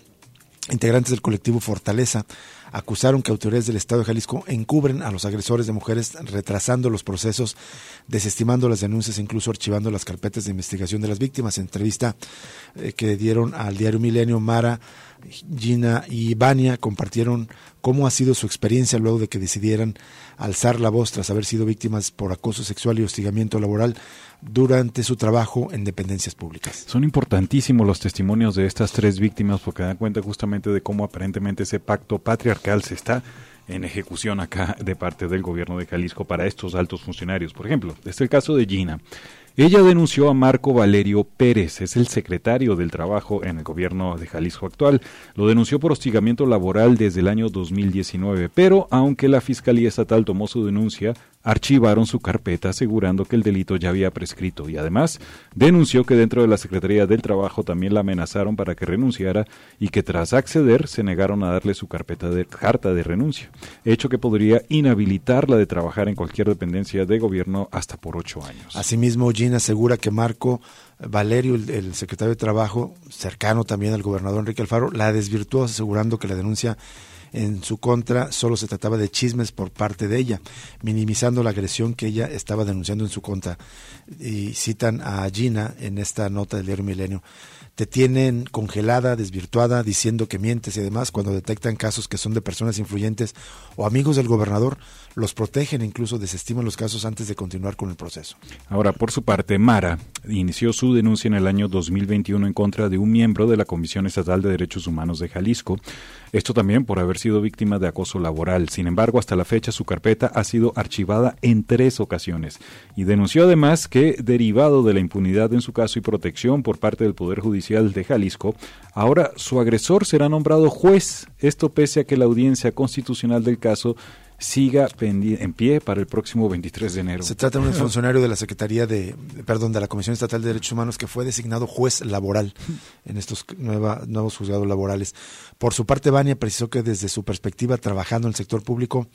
Integrantes del colectivo Fortaleza acusaron que autoridades del Estado de Jalisco encubren a los agresores de mujeres, retrasando los procesos, desestimando las denuncias e incluso archivando las carpetas de investigación de las víctimas. En entrevista eh, que dieron al diario Milenio, Mara, Gina y Vania compartieron cómo ha sido su experiencia luego de que decidieran alzar la voz tras haber sido víctimas por acoso sexual y hostigamiento laboral. durante su trabajo en dependencias públicas. Son importantísimos los testimonios de estas tres víctimas porque dan cuenta justamente de cómo aparentemente ese pacto patriarcal se está en ejecución acá de parte del gobierno de Jalisco para estos altos funcionarios. Por ejemplo, este es el caso de Gina. Ella denunció a Marco Valerio Pérez, es el secretario del Trabajo en el gobierno de Jalisco actual. Lo denunció por hostigamiento laboral desde el año 2019, pero aunque la Fiscalía Estatal tomó su denuncia, archivaron su carpeta asegurando que el delito ya había prescrito y además denunció que dentro de la Secretaría del Trabajo también la amenazaron para que renunciara y que tras acceder se negaron a darle su carpeta de carta de renuncia, hecho que podría inhabilitarla de trabajar en cualquier dependencia de gobierno hasta por ocho años. Asimismo, Gina asegura que Marco Valerio, el, el secretario de Trabajo, cercano también al gobernador Enrique Alfaro, la desvirtuó asegurando que la denuncia en su contra solo se trataba de chismes por parte de ella, minimizando la agresión que ella estaba denunciando en su contra. Y citan a Gina en esta nota del diario Milenio. Te tienen congelada, desvirtuada, diciendo que mientes y demás cuando detectan casos que son de personas influyentes o amigos del gobernador, los protegen incluso desestiman los casos antes de continuar con el proceso. Ahora, por su parte, Mara inició su denuncia en el año 2021 en contra de un miembro de la Comisión Estatal de Derechos Humanos de Jalisco, esto también por haber sido víctima de acoso laboral. Sin embargo, hasta la fecha su carpeta ha sido archivada en tres ocasiones y denunció además que, derivado de la impunidad en su caso y protección por parte del Poder Judicial de Jalisco, ahora su agresor será nombrado juez. Esto pese a que la audiencia constitucional del caso siga en pie para el próximo 23 de enero. Se trata de un funcionario de la Secretaría de, perdón, de la Comisión Estatal de Derechos Humanos que fue designado juez laboral en estos nueva, nuevos juzgados laborales. Por su parte, Bania precisó que desde su perspectiva trabajando en el sector público,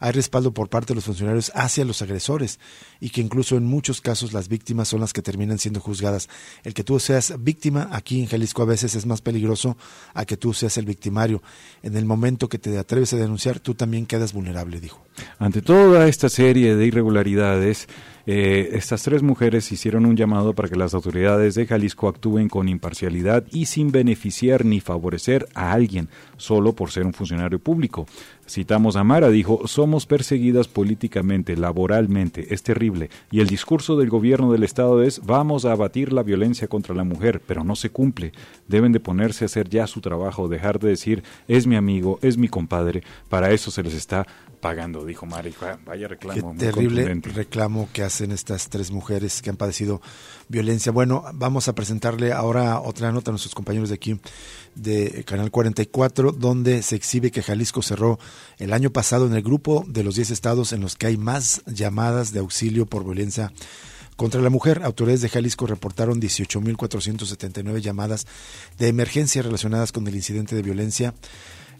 hay respaldo por parte de los funcionarios hacia los agresores y que incluso en muchos casos las víctimas son las que terminan siendo juzgadas. El que tú seas víctima aquí en Jalisco a veces es más peligroso a que tú seas el victimario. En el momento que te atreves a denunciar, tú también quedas vulnerable, dijo. Ante toda esta serie de irregularidades, eh, estas tres mujeres hicieron un llamado para que las autoridades de Jalisco actúen con imparcialidad y sin beneficiar ni favorecer a alguien solo por ser un funcionario público. Citamos a Mara, dijo, somos perseguidas políticamente, laboralmente, es terrible, y el discurso del gobierno del Estado es, vamos a abatir la violencia contra la mujer, pero no se cumple. Deben de ponerse a hacer ya su trabajo, dejar de decir, es mi amigo, es mi compadre, para eso se les está pagando, dijo Mari. Vaya reclamo. Qué terrible reclamo que hacen estas tres mujeres que han padecido violencia. Bueno, vamos a presentarle ahora otra nota a nuestros compañeros de aquí de Canal 44, donde se exhibe que Jalisco cerró el año pasado en el grupo de los 10 estados en los que hay más llamadas de auxilio por violencia contra la mujer. Autoridades de Jalisco reportaron 18.479 llamadas de emergencia relacionadas con el incidente de violencia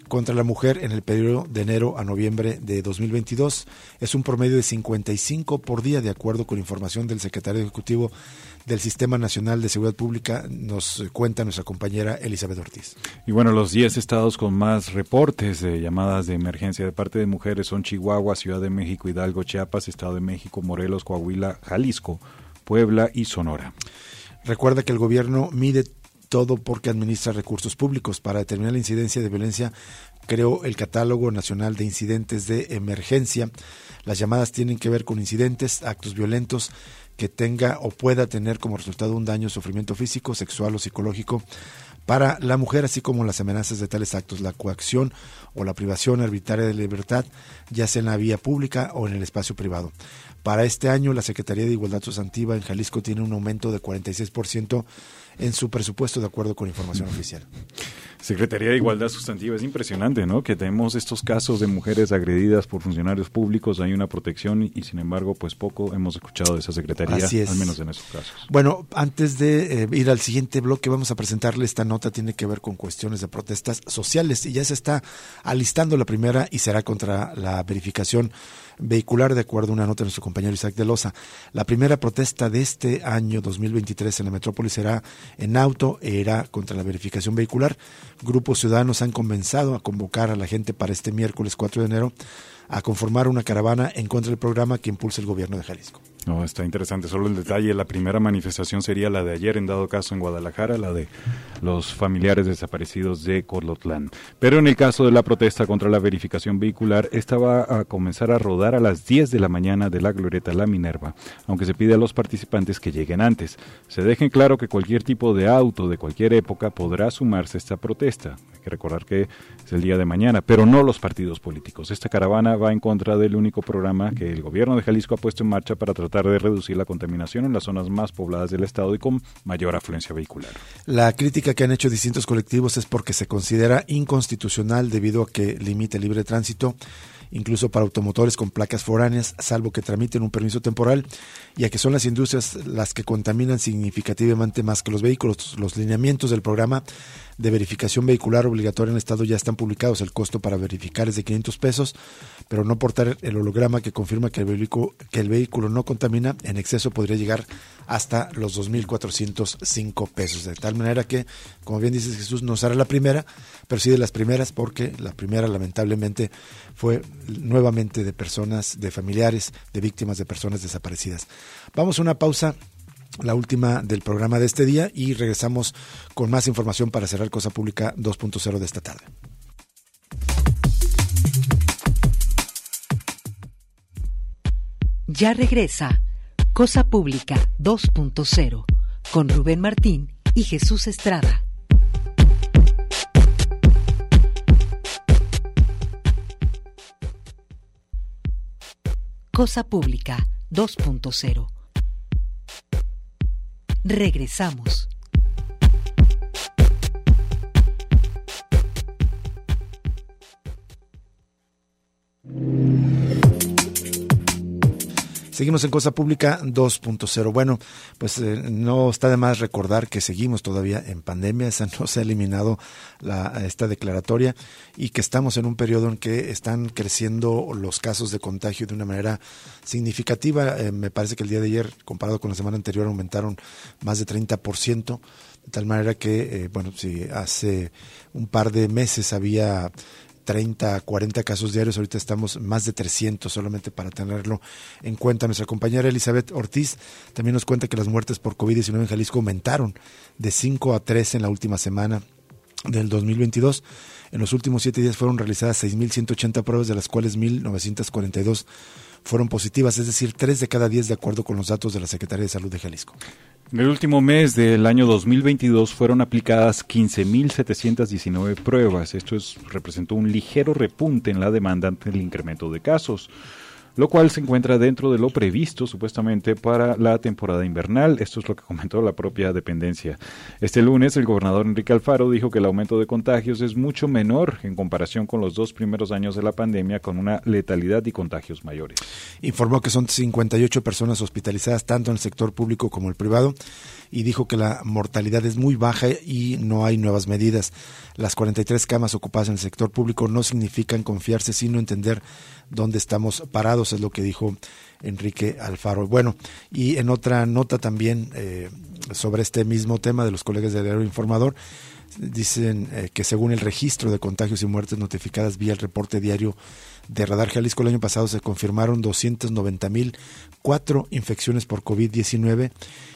contra la mujer en el periodo de enero a noviembre de 2022. Es un promedio de 55 por día, de acuerdo con información del secretario ejecutivo del Sistema Nacional de Seguridad Pública, nos cuenta nuestra compañera Elizabeth Ortiz. Y bueno, los 10 estados con más reportes de llamadas de emergencia de parte de mujeres son Chihuahua, Ciudad de México, Hidalgo, Chiapas, Estado de México, Morelos, Coahuila, Jalisco, Puebla y Sonora. Recuerda que el gobierno mide todo porque administra recursos públicos. Para determinar la incidencia de violencia, creó el Catálogo Nacional de Incidentes de Emergencia. Las llamadas tienen que ver con incidentes, actos violentos que tenga o pueda tener como resultado un daño sufrimiento físico, sexual o psicológico para la mujer, así como las amenazas de tales actos, la coacción o la privación arbitraria de libertad, ya sea en la vía pública o en el espacio privado. Para este año, la Secretaría de Igualdad Sustantiva en Jalisco tiene un aumento de 46% en su presupuesto, de acuerdo con información oficial. Secretaría de Igualdad Sustantiva, es impresionante, ¿no? Que tenemos estos casos de mujeres agredidas por funcionarios públicos, hay una protección y, sin embargo, pues poco hemos escuchado de esa Secretaría, al menos en esos casos. Bueno, antes de eh, ir al siguiente bloque, vamos a presentarle esta nota, tiene que ver con cuestiones de protestas sociales y ya se está alistando la primera y será contra la verificación vehicular, de acuerdo a una nota de nuestro compañero Isaac de Loza. La primera protesta de este año 2023 en la metrópoli será en auto, era contra la verificación vehicular. Grupos ciudadanos han comenzado a convocar a la gente para este miércoles 4 de enero a conformar una caravana en contra del programa que impulsa el gobierno de Jalisco. No, está interesante. Solo el detalle, la primera manifestación sería la de ayer, en dado caso en Guadalajara, la de los familiares desaparecidos de Colotlán. Pero en el caso de la protesta contra la verificación vehicular, esta va a comenzar a rodar a las 10 de la mañana de la Glorieta La Minerva, aunque se pide a los participantes que lleguen antes. Se dejen claro que cualquier tipo de auto de cualquier época podrá sumarse a esta protesta. Hay que recordar que es el día de mañana, pero no los partidos políticos. Esta caravana va en contra del único programa que el gobierno de Jalisco ha puesto en marcha para tratar de reducir la contaminación en las zonas más pobladas del estado y con mayor afluencia vehicular. La crítica que han hecho distintos colectivos es porque se considera inconstitucional debido a que limita el libre tránsito incluso para automotores con placas foráneas, salvo que tramiten un permiso temporal, y a que son las industrias las que contaminan significativamente más que los vehículos. Los lineamientos del programa de verificación vehicular obligatoria en el Estado ya están publicados. El costo para verificar es de 500 pesos, pero no portar el holograma que confirma que el vehículo, que el vehículo no contamina en exceso podría llegar hasta los 2.405 pesos. De tal manera que, como bien dices Jesús, no será la primera, pero sí de las primeras, porque la primera lamentablemente fue nuevamente de personas, de familiares, de víctimas de personas desaparecidas. Vamos a una pausa la última del programa de este día y regresamos con más información para cerrar Cosa Pública 2.0 de esta tarde. Ya regresa Cosa Pública 2.0 con Rubén Martín y Jesús Estrada. Cosa Pública 2.0 Regresamos. Seguimos en Cosa Pública 2.0. Bueno, pues eh, no está de más recordar que seguimos todavía en pandemia, esa no se ha eliminado la, esta declaratoria y que estamos en un periodo en que están creciendo los casos de contagio de una manera significativa. Eh, me parece que el día de ayer, comparado con la semana anterior, aumentaron más de 30%, de tal manera que, eh, bueno, si hace un par de meses había 30, 40 casos diarios, ahorita estamos más de 300 solamente para tenerlo en cuenta. Nuestra compañera Elizabeth Ortiz también nos cuenta que las muertes por COVID-19 en Jalisco aumentaron de 5 a 3 en la última semana del 2022. En los últimos siete días fueron realizadas 6.180 pruebas, de las cuales 1.942 fueron positivas, es decir, 3 de cada 10 de acuerdo con los datos de la Secretaría de Salud de Jalisco. En el último mes del año 2022 fueron aplicadas 15.719 pruebas. Esto es, representó un ligero repunte en la demanda ante el incremento de casos lo cual se encuentra dentro de lo previsto supuestamente para la temporada invernal. Esto es lo que comentó la propia dependencia. Este lunes el gobernador Enrique Alfaro dijo que el aumento de contagios es mucho menor en comparación con los dos primeros años de la pandemia con una letalidad y contagios mayores. Informó que son 58 personas hospitalizadas tanto en el sector público como el privado y dijo que la mortalidad es muy baja y no hay nuevas medidas. Las 43 camas ocupadas en el sector público no significan confiarse, sino entender dónde estamos parados, es lo que dijo Enrique Alfaro. Bueno, y en otra nota también eh, sobre este mismo tema de los colegas del Diario Informador, dicen eh, que según el registro de contagios y muertes notificadas vía el reporte diario de Radar Jalisco el año pasado se confirmaron 290.004 infecciones por COVID-19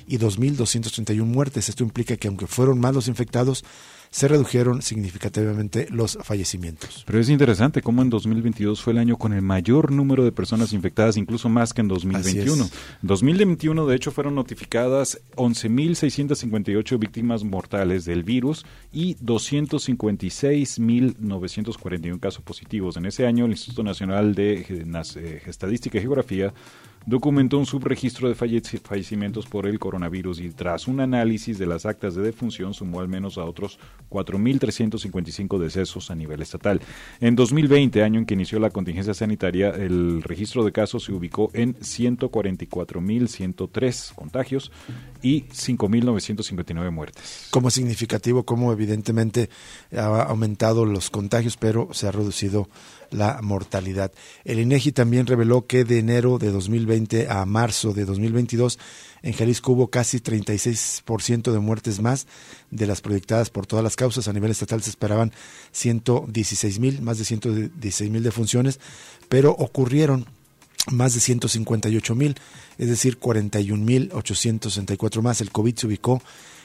y 2.231 muertes. Esto implica que aunque fueron más los infectados, se redujeron significativamente los fallecimientos. Pero es interesante cómo en 2022 fue el año con el mayor número de personas infectadas, incluso más que en 2021. En 2021, de hecho, fueron notificadas 11.658 víctimas mortales del virus y 256.941 casos positivos. En ese año, el Instituto Nacional de eh, Estadística y Geografía documentó un subregistro de fallecimientos por el coronavirus y tras un análisis de las actas de defunción sumó al menos a otros 4.355 decesos a nivel estatal. En 2020, año en que inició la contingencia sanitaria, el registro de casos se ubicó en 144.103 contagios y 5.959 muertes. Como significativo, como evidentemente ha aumentado los contagios, pero se ha reducido la mortalidad. El INEGI también reveló que de enero de 2020 2020 a marzo de 2022, en Jalisco hubo casi 36% de muertes más de las proyectadas por todas las causas. A nivel estatal se esperaban 116 mil, más de 116 mil defunciones, pero ocurrieron más de 158 mil, es decir, 41 mil 864 más. El COVID se ubicó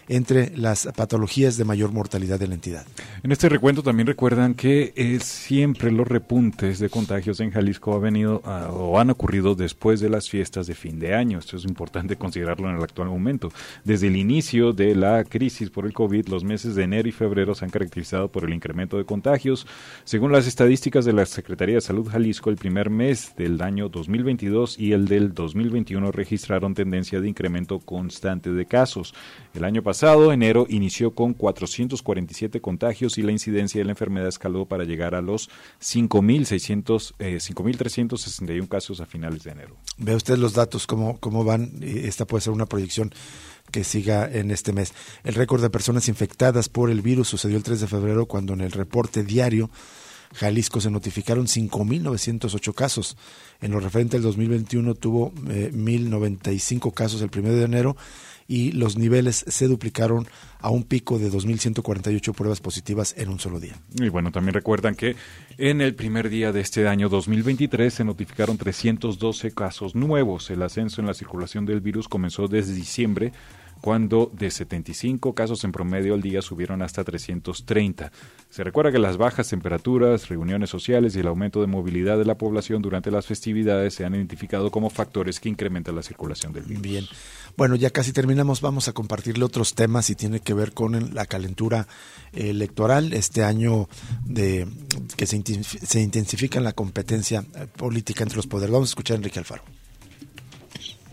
entre las patologías de mayor mortalidad de la entidad. En este recuento también recuerdan que es siempre los repuntes de contagios en Jalisco han venido o han ocurrido después de las fiestas de fin de año. Esto es importante considerarlo en el actual momento. Desde el inicio de la crisis por el COVID, los meses de enero y febrero se han caracterizado por el incremento de contagios. Según las estadísticas de la Secretaría de Salud Jalisco, el primer mes del año 2022 y el del 2021 registraron tendencia de incremento constante de casos. El año pasado pasado, enero, inició con 447 contagios y la incidencia de la enfermedad escaló para llegar a los 5.600, eh, 5.361 casos a finales de enero. Ve usted los datos, cómo, cómo van. Esta puede ser una proyección que siga en este mes. El récord de personas infectadas por el virus sucedió el 3 de febrero cuando en el reporte diario Jalisco se notificaron 5.908 casos. En lo referente al 2021 tuvo eh, 1.095 casos el 1 de enero y los niveles se duplicaron a un pico de 2.148 pruebas positivas en un solo día. Y bueno, también recuerdan que en el primer día de este año 2023 se notificaron 312 casos nuevos. El ascenso en la circulación del virus comenzó desde diciembre cuando de 75 casos en promedio al día subieron hasta 330. Se recuerda que las bajas temperaturas, reuniones sociales y el aumento de movilidad de la población durante las festividades se han identificado como factores que incrementan la circulación del virus. Bien. Bueno, ya casi terminamos. Vamos a compartirle otros temas y tiene que ver con la calentura electoral. Este año de que se, se intensifica la competencia política entre los poderes. Vamos a escuchar a Enrique Alfaro.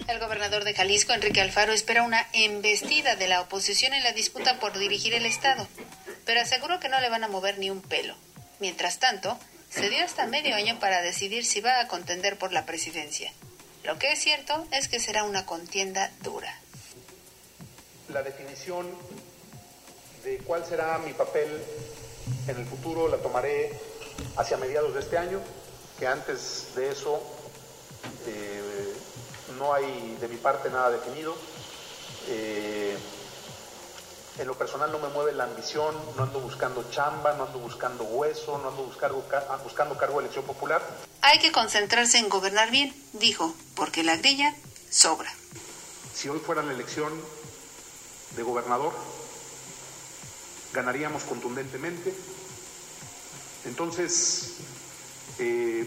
El gobernador de Jalisco, Enrique Alfaro, espera una embestida de la oposición en la disputa por dirigir el Estado, pero aseguró que no le van a mover ni un pelo. Mientras tanto, se dio hasta medio año para decidir si va a contender por la presidencia. Lo que es cierto es que será una contienda dura. La definición de cuál será mi papel en el futuro la tomaré hacia mediados de este año, que antes de eso eh, no hay de mi parte nada definido. Eh, en lo personal no me mueve la ambición, no ando buscando chamba, no ando buscando hueso, no ando buscando, buscando cargo de elección popular. Hay que concentrarse en gobernar bien, dijo, porque la grilla sobra. Si hoy fuera la elección de gobernador, ganaríamos contundentemente. Entonces, eh,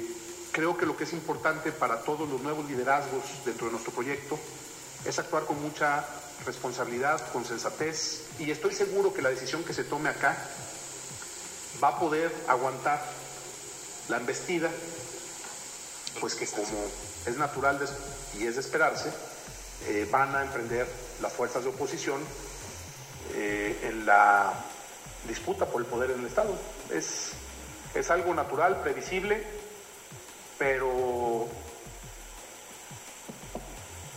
creo que lo que es importante para todos los nuevos liderazgos dentro de nuestro proyecto es actuar con mucha responsabilidad, con sensatez y estoy seguro que la decisión que se tome acá va a poder aguantar la embestida, pues que como es natural y es de esperarse, eh, van a emprender las fuerzas de oposición eh, en la disputa por el poder en el Estado. Es, es algo natural, previsible, pero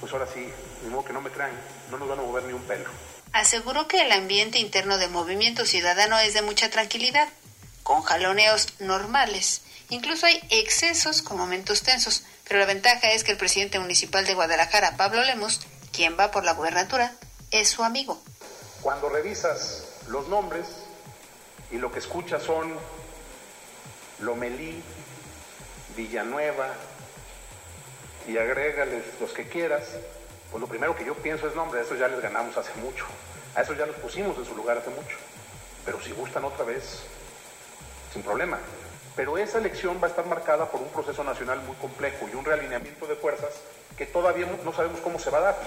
pues ahora sí, ni modo que no me crean, no nos van a mover ni un pelo. Aseguró que el ambiente interno de Movimiento Ciudadano es de mucha tranquilidad, con jaloneos normales. Incluso hay excesos con momentos tensos, pero la ventaja es que el presidente municipal de Guadalajara, Pablo Lemos, quien va por la gubernatura, es su amigo. Cuando revisas los nombres y lo que escuchas son Lomelí, Villanueva, y agrégales los que quieras, pues lo primero que yo pienso es, nombre, a esos ya les ganamos hace mucho, a esos ya los pusimos en su lugar hace mucho, pero si gustan otra vez, sin problema. Pero esa elección va a estar marcada por un proceso nacional muy complejo y un realineamiento de fuerzas que todavía no sabemos cómo se va a dar.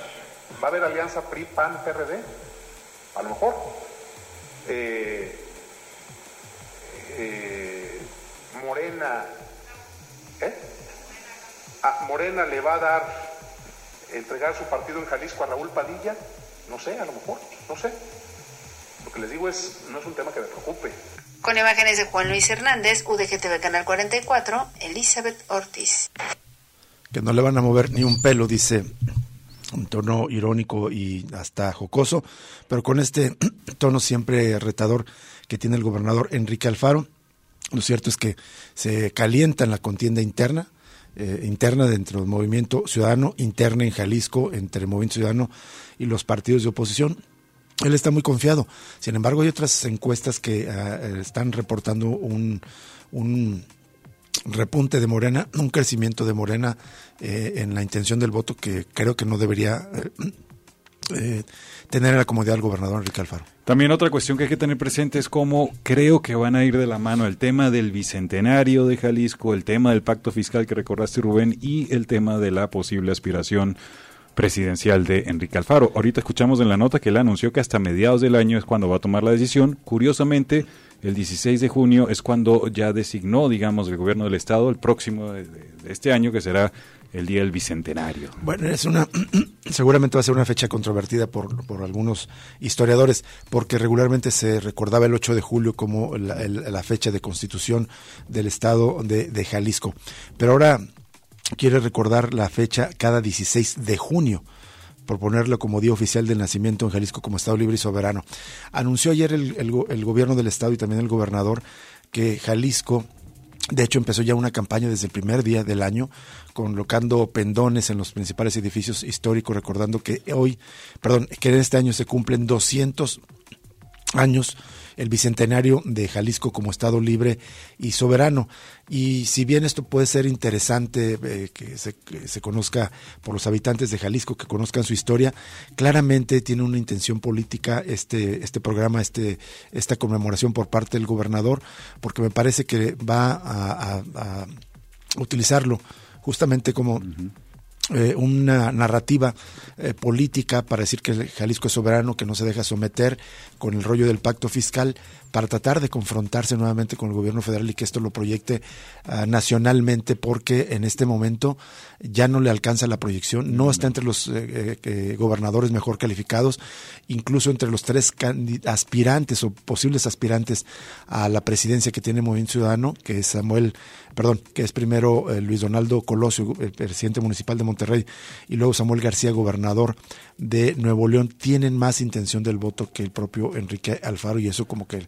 ¿Va a haber alianza PRI, PAN, PRD? A lo mejor. Eh, eh, Morena, ¿eh? a Morena le va a dar, entregar su partido en Jalisco a Raúl Padilla, no sé, a lo mejor, no sé. Lo que les digo es, no es un tema que me preocupe. Con imágenes de Juan Luis Hernández, UDGTV Canal 44, Elizabeth Ortiz. Que no le van a mover ni un pelo, dice un tono irónico y hasta jocoso, pero con este tono siempre retador que tiene el gobernador Enrique Alfaro. Lo cierto es que se calienta en la contienda interna, eh, interna dentro del movimiento ciudadano, interna en Jalisco entre el movimiento ciudadano y los partidos de oposición. Él está muy confiado. Sin embargo, hay otras encuestas que eh, están reportando un, un repunte de Morena, un crecimiento de Morena eh, en la intención del voto que creo que no debería eh, tener la comodidad del gobernador Enrique Alfaro. También otra cuestión que hay que tener presente es cómo creo que van a ir de la mano el tema del bicentenario de Jalisco, el tema del pacto fiscal que recordaste Rubén y el tema de la posible aspiración presidencial de Enrique Alfaro. Ahorita escuchamos en la nota que él anunció que hasta mediados del año es cuando va a tomar la decisión. Curiosamente, el 16 de junio es cuando ya designó, digamos, el gobierno del estado el próximo de este año, que será el día del bicentenario. Bueno, es una seguramente va a ser una fecha controvertida por, por algunos historiadores, porque regularmente se recordaba el 8 de julio como la, fecha de constitución del estado de, Jalisco. Pero ahora quiere recordar la fecha cada 16 de junio por ponerlo como día oficial del nacimiento en Jalisco como Estado libre y soberano. Anunció ayer el gobierno del Estado y también el gobernador que Jalisco de hecho, empezó ya una campaña desde el primer día del año, colocando pendones en los principales edificios históricos, recordando que hoy, perdón, que en este año se cumplen 200 años el bicentenario de Jalisco como Estado libre y soberano. Y si bien esto puede ser interesante eh, que, se, que, se, conozca por los habitantes de Jalisco, que conozcan su historia, claramente tiene una intención política este, este programa, este, esta conmemoración por parte del gobernador, porque me parece que va a, utilizarlo justamente como... eh, una narrativa eh, política para decir que Jalisco es soberano, que no se deja someter con el rollo del pacto fiscal, para tratar de confrontarse nuevamente con el gobierno federal y que esto lo proyecte uh, nacionalmente, porque en este momento ya no le alcanza la proyección, no está entre los eh, eh, gobernadores mejor calificados, incluso entre los tres aspirantes o posibles aspirantes a la presidencia que tiene Movimiento Ciudadano, que es Samuel, perdón, que es primero eh, Luis Donaldo Colosio, el presidente municipal de Monterrey, y luego Samuel García, gobernador de Nuevo León, tienen más intención del voto que el propio Enrique Alfaro, y eso como que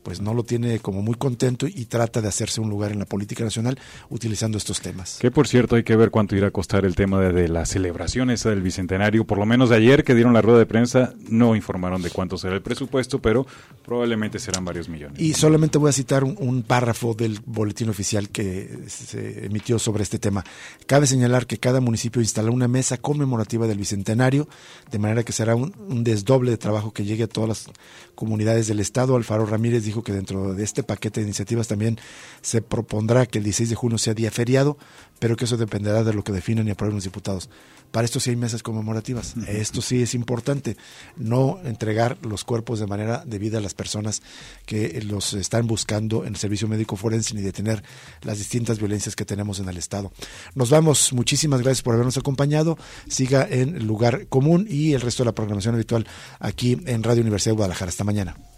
pues no lo tiene como muy contento y trata de hacerse un lugar en la política nacional utilizando estos temas. Que por cierto hay que ver cuánto irá a costar el tema de, de la celebración esa del bicentenario, por lo menos ayer que dieron la rueda de prensa no informaron de cuánto será el presupuesto, pero probablemente serán varios millones. Y solamente voy a citar un, un párrafo del boletín oficial que se emitió sobre este tema. Cabe señalar que cada municipio instala una mesa conmemorativa del bicentenario, de manera que será un, un desdoble de trabajo que llegue a todas las comunidades del estado. Alfaro Ramírez dijo que dentro de este paquete de iniciativas también se propondrá que el 16 de junio sea día feriado, pero que eso dependerá de lo que definan y aprueben los diputados. Para esto sí hay mesas conmemorativas. Uh -huh. Esto sí es importante, no entregar los cuerpos de manera debida a las personas que los están buscando en el servicio médico forense ni detener las distintas violencias que tenemos en el Estado. Nos vamos, muchísimas gracias por habernos acompañado. Siga en lugar común y el resto de la programación habitual aquí en Radio Universidad de Guadalajara. Hasta mañana.